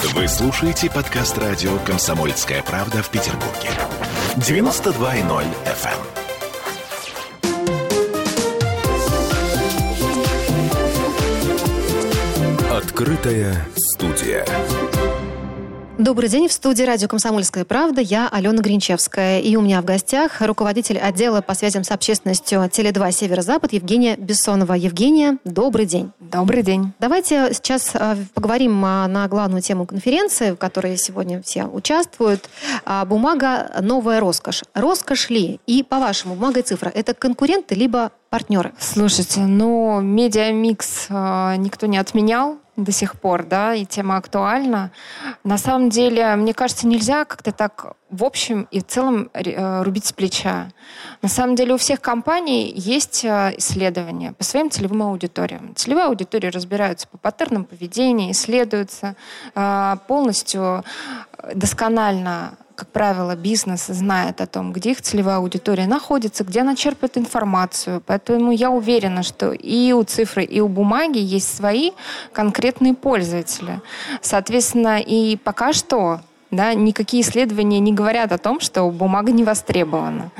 Вы слушаете подкаст радио «Комсомольская правда» в Петербурге. 92.0 FM. эм. Открытая студия. Добрый день. В студии радио «Комсомольская правда». Я Алена Гринчевская. И у меня в гостях руководитель отдела по связям с общественностью Теле2 Северо-Запад Евгения Бессонова. Евгения, добрый день. Добрый день. Давайте сейчас а, поговорим а, на главную тему конференции, в которой сегодня все участвуют. А, бумага «Новая роскошь». Роскошь ли? И, по-вашему, бумага и цифра – это конкуренты либо партнеры? Слушайте, ну, медиамикс никто не отменял до сих пор, да, и тема актуальна. На самом деле, мне кажется, нельзя как-то так в общем и в целом э, рубить с плеча. На самом деле у всех компаний есть э, исследования по своим целевым аудиториям. Целевые аудитории разбираются по паттернам поведения, исследуются э, полностью досконально как правило, бизнес знает о том, где их целевая аудитория находится, где она черпает информацию. Поэтому я уверена, что и у цифры, и у бумаги есть свои конкретные пользователи. Соответственно, и пока что да, никакие исследования не говорят о том, что бумага не востребована.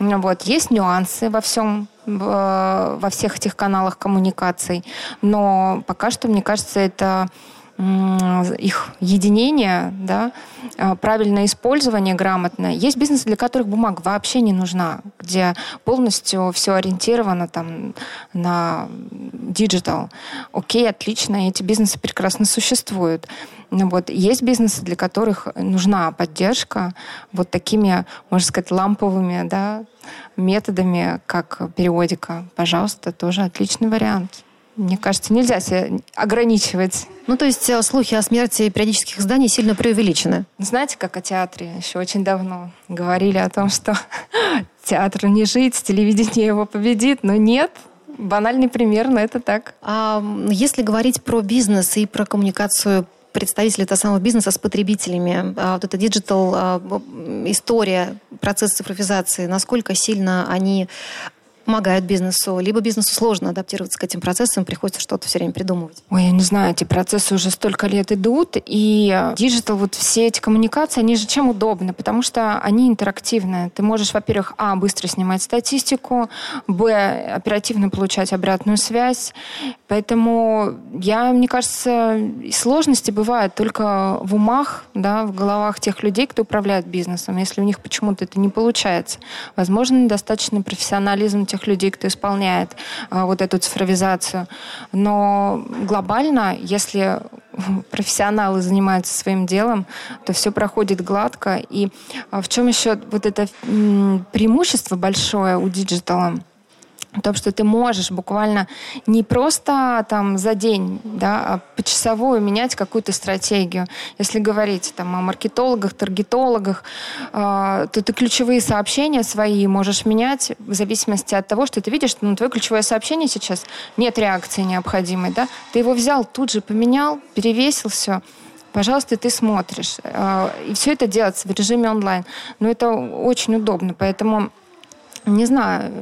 Вот. Есть нюансы во всем, во всех этих каналах коммуникаций, но пока что, мне кажется, это их единение, да, а, правильное использование грамотное. Есть бизнесы, для которых бумага вообще не нужна, где полностью все ориентировано там, на digital. Окей, отлично, эти бизнесы прекрасно существуют. Вот. Есть бизнесы, для которых нужна поддержка вот такими, можно сказать, ламповыми да, методами, как периодика. Пожалуйста, тоже отличный вариант. Мне кажется, нельзя себя ограничивать. Ну, то есть э, слухи о смерти периодических изданий сильно преувеличены. Знаете, как о театре еще очень давно говорили о том, что театру не жить, телевидение его победит, но нет, банальный пример, но это так. А если говорить про бизнес и про коммуникацию представителей этого самого бизнеса с потребителями, а вот эта digital история, процесс цифровизации, насколько сильно они помогают бизнесу, либо бизнесу сложно адаптироваться к этим процессам, приходится что-то все время придумывать? Ой, я не знаю, эти процессы уже столько лет идут, и digital, вот все эти коммуникации, они же чем удобны? Потому что они интерактивные. Ты можешь, во-первых, а, быстро снимать статистику, б, оперативно получать обратную связь. Поэтому я, мне кажется, сложности бывают только в умах, да, в головах тех людей, кто управляет бизнесом. Если у них почему-то это не получается. Возможно, недостаточно профессионализм тех людей, кто исполняет а, вот эту цифровизацию. Но глобально, если профессионалы занимаются своим делом, то все проходит гладко. И а, в чем еще вот это преимущество большое у digital а – о том, что ты можешь буквально не просто там за день, да, а почасовую менять какую-то стратегию. Если говорить там о маркетологах, таргетологах, э, то ты ключевые сообщения свои можешь менять в зависимости от того, что ты видишь, что на твое ключевое сообщение сейчас нет реакции необходимой, да, ты его взял, тут же поменял, перевесил все, пожалуйста, ты смотришь. Э, и все это делается в режиме онлайн. Но это очень удобно, поэтому не знаю,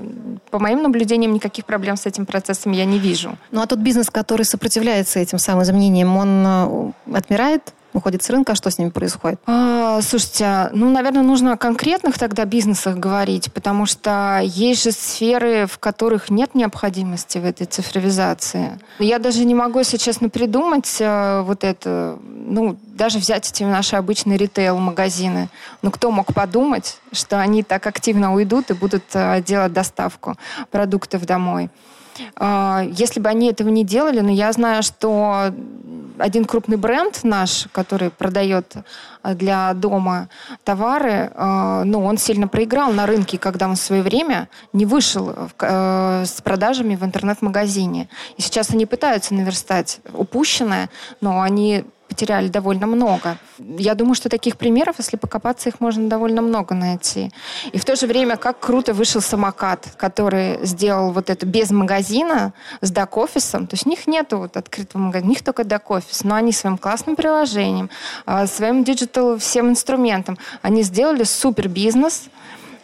по моим наблюдениям никаких проблем с этим процессом я не вижу. Ну а тот бизнес, который сопротивляется этим самым изменениям, он э, отмирает? Уходит с рынка, что с ними происходит? А, слушайте, ну, наверное, нужно о конкретных тогда бизнесах говорить, потому что есть же сферы, в которых нет необходимости в этой цифровизации. Я даже не могу, если честно, придумать э, вот это, ну, даже взять эти наши обычные ритейл-магазины. Ну, кто мог подумать, что они так активно уйдут и будут делать доставку продуктов домой? А, если бы они этого не делали, но я знаю, что один крупный бренд наш, который продает а, для дома товары, а, ну, он сильно проиграл на рынке, когда он в свое время не вышел э, с продажами в интернет-магазине. И сейчас они пытаются наверстать упущенное, но они потеряли довольно много. Я думаю, что таких примеров, если покопаться, их можно довольно много найти. И в то же время, как круто вышел Самокат, который сделал вот это без магазина, с dark office ом. То есть у них нет вот открытого магазина, у них только dark office. Но они своим классным приложением, а, своим digital всем инструментом, они сделали супер бизнес,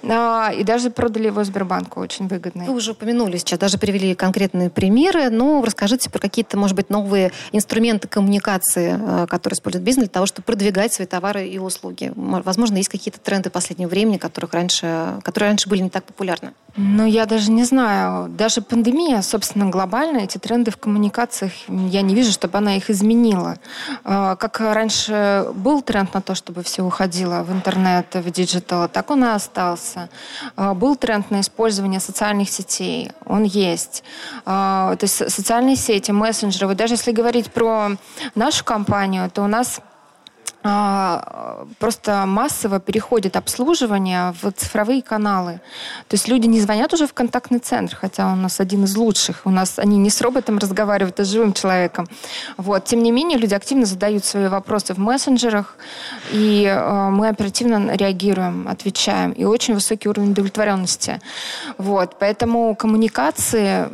а, и даже продали его Сбербанку очень выгодно. Вы уже упомянули сейчас, даже привели конкретные примеры, но расскажите про какие-то, может быть, новые инструменты коммуникации, э, которые использует бизнес для того, чтобы продвигать свои товары и услуги. Возможно, есть какие-то тренды последнего времени, которых раньше, которые раньше были не так популярны. Ну, я даже не знаю. Даже пандемия, собственно, глобально, эти тренды в коммуникациях, я не вижу, чтобы она их изменила. А, как раньше был тренд на то, чтобы все уходило в интернет, в digital, так он и остался. А, был тренд на использование социальных сетей, он есть. А, то есть социальные сети, мессенджеры. Вот даже если говорить про нашу компанию, то у нас просто массово переходит обслуживание в цифровые каналы. То есть люди не звонят уже в контактный центр, хотя у нас один из лучших. У нас они не с роботом разговаривают, а с живым человеком. Вот. Тем не менее, люди активно задают свои вопросы в мессенджерах, и э, мы оперативно реагируем, отвечаем. И очень высокий уровень удовлетворенности. Вот. Поэтому коммуникации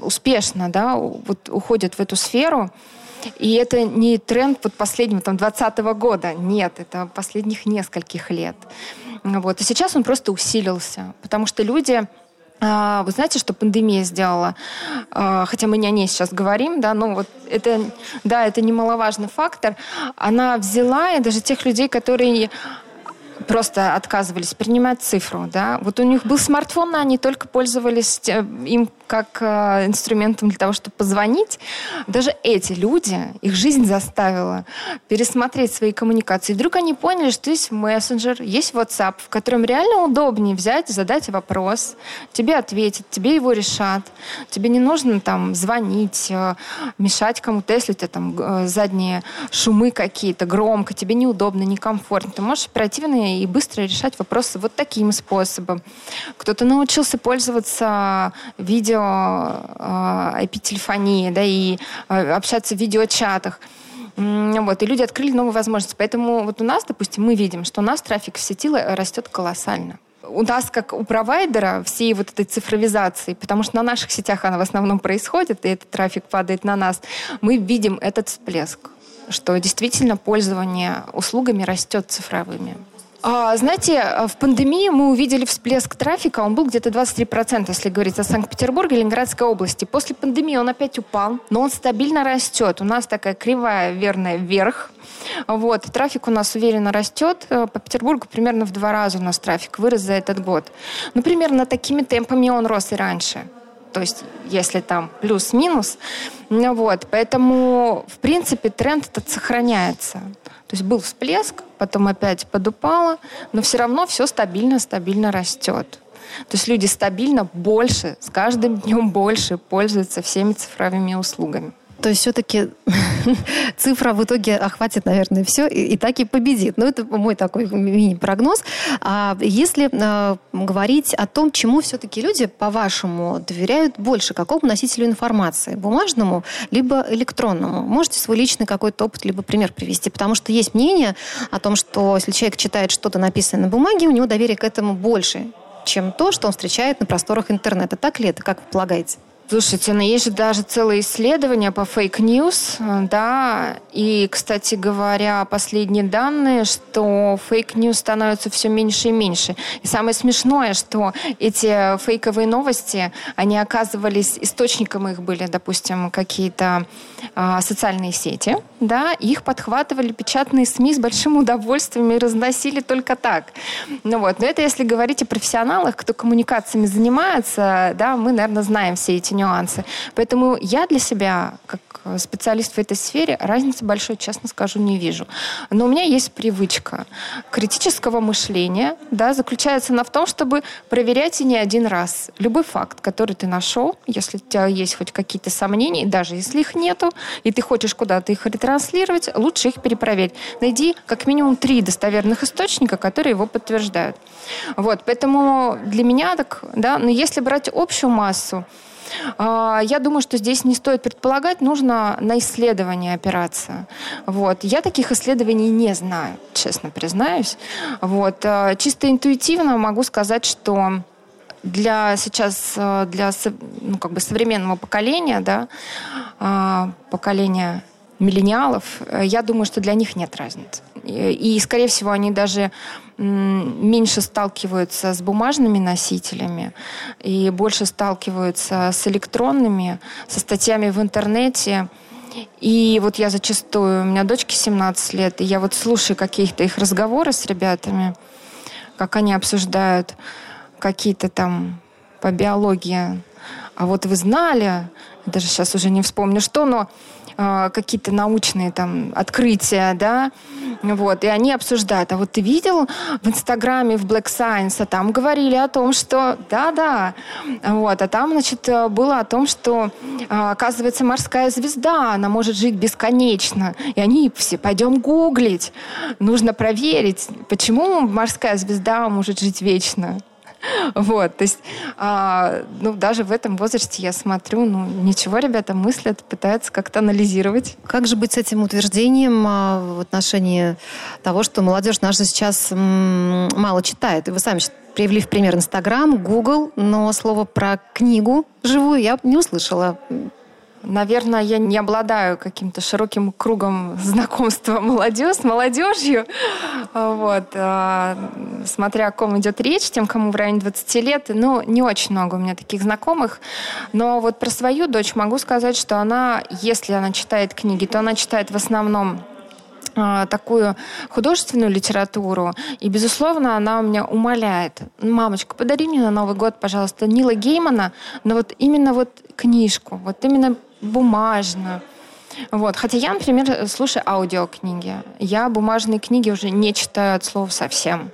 успешно да, вот уходят в эту сферу. И это не тренд вот последнего, там, 20 года. Нет, это последних нескольких лет. Вот. И сейчас он просто усилился, потому что люди а, вы знаете, что пандемия сделала? А, хотя мы не о ней сейчас говорим, да, но вот это, да, это немаловажный фактор. Она взяла и даже тех людей, которые просто отказывались принимать цифру, да. Вот у них был смартфон, а они только пользовались э, им как э, инструментом для того, чтобы позвонить. Даже эти люди, их жизнь заставила пересмотреть свои коммуникации. И вдруг они поняли, что есть мессенджер, есть WhatsApp, в котором реально удобнее взять, задать вопрос, тебе ответят, тебе его решат. Тебе не нужно там звонить, э, мешать кому-то, если у тебя там задние шумы какие-то, громко, тебе неудобно, некомфортно. Ты можешь оперативно и быстро решать вопросы вот таким способом. Кто-то научился пользоваться видео, IP-телефонией, а, да, и а, общаться в видеочатах. Вот, и люди открыли новые возможности. Поэтому вот у нас, допустим, мы видим, что у нас трафик в сети растет колоссально у нас, как у провайдера, всей вот этой цифровизации, потому что на наших сетях она в основном происходит, и этот трафик падает на нас, мы видим этот всплеск, что действительно пользование услугами растет цифровыми. А, знаете, в пандемии мы увидели всплеск трафика, он был где-то 23%, если говорить о Санкт-Петербурге и Ленинградской области. После пандемии он опять упал, но он стабильно растет. У нас такая кривая, верная, вверх. Вот. Трафик у нас уверенно растет. Э, по Петербургу примерно в два раза у нас трафик вырос за этот год. Ну, примерно такими темпами он рос и раньше. То есть, если там плюс-минус. Ну, вот. Поэтому, в принципе, тренд этот сохраняется. То есть был всплеск, потом опять подупало, но все равно все стабильно-стабильно растет. То есть люди стабильно больше, с каждым днем больше пользуются всеми цифровыми услугами. То есть все-таки цифра в итоге охватит, наверное, все и, и так и победит. Ну, это мой такой мини-прогноз. А если э, говорить о том, чему все-таки люди, по-вашему, доверяют больше, какому носителю информации? Бумажному, либо электронному? Можете свой личный какой-то опыт, либо пример привести? Потому что есть мнение о том, что если человек читает что-то написанное на бумаге, у него доверие к этому больше, чем то, что он встречает на просторах интернета. Так ли это, как вы полагаете? Слушайте, ну есть же даже целые исследования по fake news, да, и, кстати говоря, последние данные, что fake news становится все меньше и меньше. И самое смешное, что эти фейковые новости, они оказывались, источником их были, допустим, какие-то а, социальные сети, да, их подхватывали печатные СМИ с большим удовольствием и разносили только так. Ну вот, но это если говорить о профессионалах, кто коммуникациями занимается, да, мы, наверное, знаем все эти нюансы. Поэтому я для себя, как специалист в этой сфере, разницы большой, честно скажу, не вижу. Но у меня есть привычка критического мышления, да, заключается она в том, чтобы проверять и не один раз. Любой факт, который ты нашел, если у тебя есть хоть какие-то сомнения, даже если их нету, и ты хочешь куда-то их ретранслировать, лучше их перепроверить. Найди как минимум три достоверных источника, которые его подтверждают. Вот, поэтому для меня так, да, но если брать общую массу, я думаю, что здесь не стоит предполагать, нужно на исследование опираться. Вот. Я таких исследований не знаю, честно признаюсь. Вот. А, чисто интуитивно могу сказать, что для сейчас для ну, как бы современного поколения, да, а, поколения миллениалов, э, я думаю, что для них нет разницы. И, скорее всего, они даже меньше сталкиваются с бумажными носителями и больше сталкиваются с электронными, со статьями в интернете. И вот я зачастую, у меня дочке 17 лет, и я вот слушаю какие-то их разговоры с ребятами, как они обсуждают какие-то там по биологии. А вот вы знали, даже сейчас уже не вспомню что, но э, какие-то научные там открытия, да, вот, и они обсуждают. А вот ты видел в Инстаграме, в Black Science, а там говорили о том, что да-да, вот, а там, значит, было о том, что, э, оказывается, морская звезда, она может жить бесконечно. И они все, пойдем гуглить, нужно проверить, почему морская звезда может жить вечно. Вот, то есть, а, ну, даже в этом возрасте я смотрю, ну, ничего ребята мыслят, пытаются как-то анализировать. Как же быть с этим утверждением а, в отношении того, что молодежь наша сейчас м, мало читает? И вы сами привели в пример Инстаграм, Google, но слово про книгу живую я не услышала. Наверное, я не обладаю каким-то широким кругом знакомства молодежь, с молодежью. Вот. А, смотря о ком идет речь, тем, кому в районе 20 лет, ну, не очень много у меня таких знакомых. Но вот про свою дочь могу сказать, что она, если она читает книги, то она читает в основном а, такую художественную литературу. И, безусловно, она у меня умоляет. Мамочка, подари мне на Новый год, пожалуйста, Нила Геймана, но вот именно вот книжку, вот именно бумажную. Вот. Хотя я, например, слушаю аудиокниги. Я бумажные книги уже не читаю от слова совсем.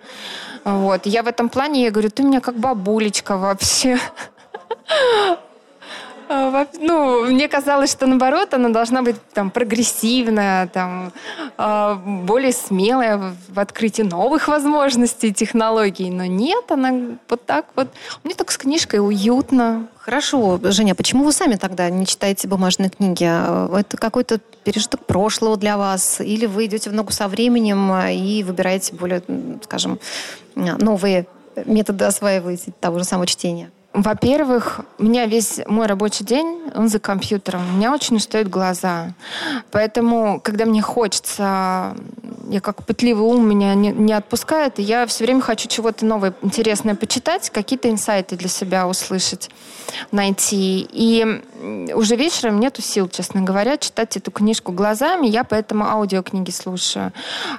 Вот. Я в этом плане, я говорю, ты у меня как бабулечка вообще. А, ну, мне казалось, что наоборот, она должна быть там прогрессивная, там, а, более смелая в открытии новых возможностей технологий. Но нет, она вот так вот. Мне так с книжкой уютно. Хорошо, Женя, почему вы сами тогда не читаете бумажные книги? Это какой-то пережиток прошлого для вас? Или вы идете в ногу со временем и выбираете более, скажем, новые методы осваиваете того же самого чтения? Во-первых, у меня весь мой рабочий день, он за компьютером. У меня очень устают глаза. Поэтому, когда мне хочется, я как пытливый ум меня не, не отпускает, и я все время хочу чего-то новое, интересное почитать, какие-то инсайты для себя услышать, найти. И уже вечером нету сил, честно говоря, читать эту книжку глазами. Я поэтому аудиокниги слушаю.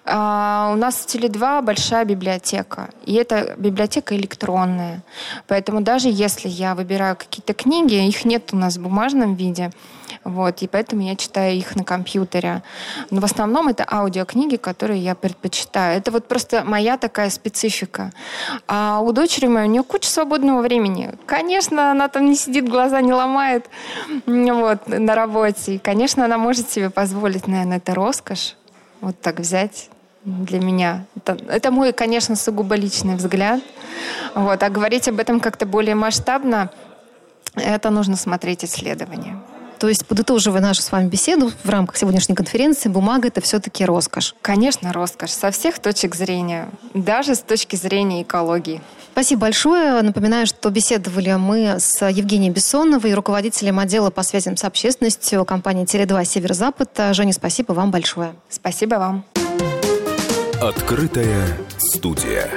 А, у нас в Теле2 большая библиотека. И это библиотека электронная. Поэтому даже если я выбираю какие-то книги, их нет у нас в бумажном виде. Вот, и поэтому я читаю их на компьютере. Но в основном это аудиокниги, которые я предпочитаю. Это вот просто моя такая специфика. А у дочери моей у нее куча свободного времени. Конечно, она там не сидит, глаза не ломает вот, на работе. И, конечно, она может себе позволить, наверное, это роскошь. Вот так взять для меня. Это, это мой, конечно, сугубо личный взгляд. Вот. А говорить об этом как-то более масштабно, это нужно смотреть исследования. То есть, подытоживая нашу с вами беседу в рамках сегодняшней конференции, бумага – это все-таки роскошь? Конечно, роскошь. Со всех точек зрения. Даже с точки зрения экологии. Спасибо большое. Напоминаю, что беседовали мы с Евгенией Бессоновой, руководителем отдела по связям с общественностью компании «Теле2 Северо-Запад». Женя, спасибо вам большое. Спасибо вам. Открытая студия.